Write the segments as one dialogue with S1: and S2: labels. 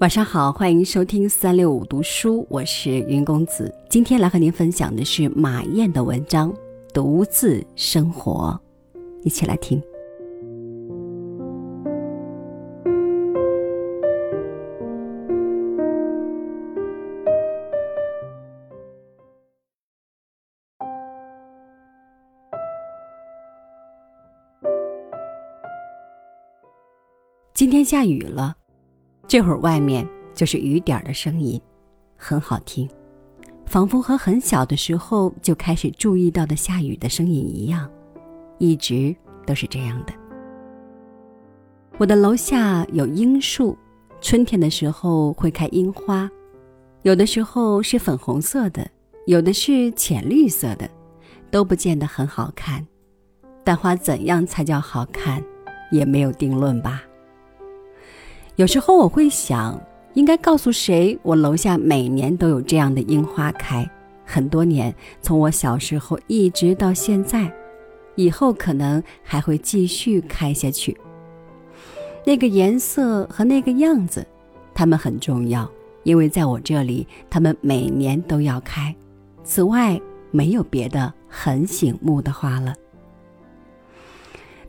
S1: 晚上好，欢迎收听三六五读书，我是云公子。今天来和您分享的是马燕的文章《独自生活》，一起来听。今天下雨了。这会儿外面就是雨点的声音，很好听，仿佛和很小的时候就开始注意到的下雨的声音一样，一直都是这样的。我的楼下有樱树，春天的时候会开樱花，有的时候是粉红色的，有的是浅绿色的，都不见得很好看。但花怎样才叫好看，也没有定论吧。有时候我会想，应该告诉谁，我楼下每年都有这样的樱花开，很多年，从我小时候一直到现在，以后可能还会继续开下去。那个颜色和那个样子，它们很重要，因为在我这里，它们每年都要开。此外，没有别的很醒目的花了。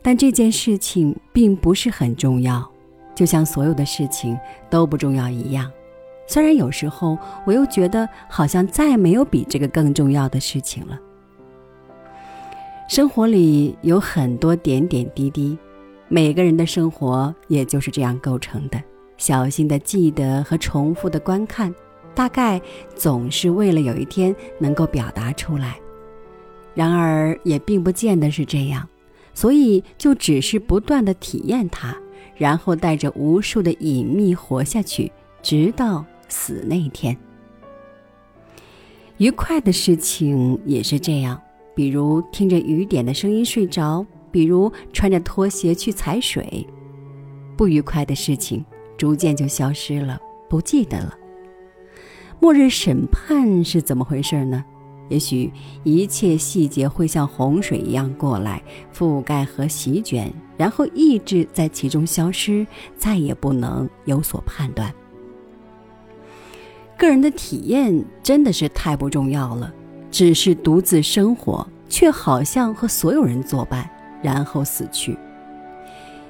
S1: 但这件事情并不是很重要。就像所有的事情都不重要一样，虽然有时候我又觉得好像再没有比这个更重要的事情了。生活里有很多点点滴滴，每个人的生活也就是这样构成的。小心的记得和重复的观看，大概总是为了有一天能够表达出来。然而也并不见得是这样，所以就只是不断的体验它。然后带着无数的隐秘活下去，直到死那天。愉快的事情也是这样，比如听着雨点的声音睡着，比如穿着拖鞋去踩水。不愉快的事情逐渐就消失了，不记得了。末日审判是怎么回事呢？也许一切细节会像洪水一样过来，覆盖和席卷，然后意志在其中消失，再也不能有所判断。个人的体验真的是太不重要了，只是独自生活，却好像和所有人作伴，然后死去。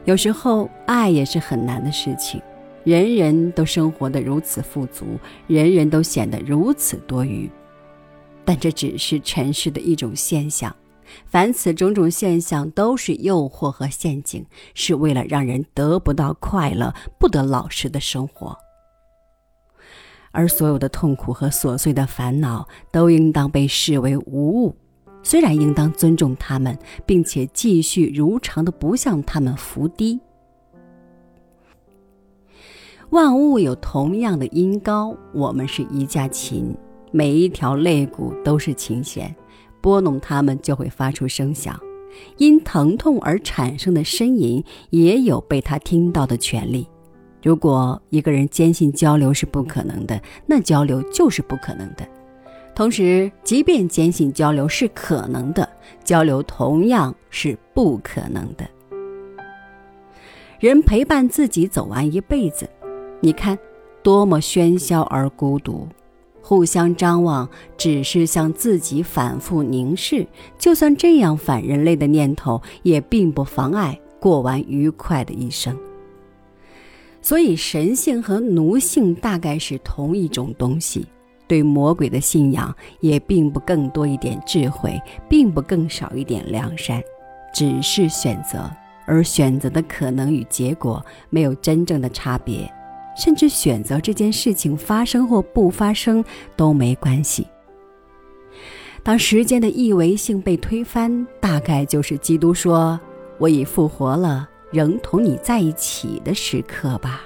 S1: 有时候，爱也是很难的事情，人人都生活得如此富足，人人都显得如此多余。但这只是尘世的一种现象，凡此种种现象都是诱惑和陷阱，是为了让人得不到快乐，不得老实的生活。而所有的痛苦和琐碎的烦恼都应当被视为无物，虽然应当尊重他们，并且继续如常的不向他们伏低。万物有同样的音高，我们是一架琴。每一条肋骨都是琴弦，拨弄它们就会发出声响。因疼痛而产生的呻吟也有被他听到的权利。如果一个人坚信交流是不可能的，那交流就是不可能的。同时，即便坚信交流是可能的，交流同样是不可能的。人陪伴自己走完一辈子，你看，多么喧嚣而孤独。互相张望，只是向自己反复凝视。就算这样反人类的念头，也并不妨碍过完愉快的一生。所以，神性和奴性大概是同一种东西。对魔鬼的信仰，也并不更多一点智慧，并不更少一点良善，只是选择，而选择的可能与结果没有真正的差别。甚至选择这件事情发生或不发生都没关系。当时间的一维性被推翻，大概就是基督说“我已复活了，仍同你在一起”的时刻吧。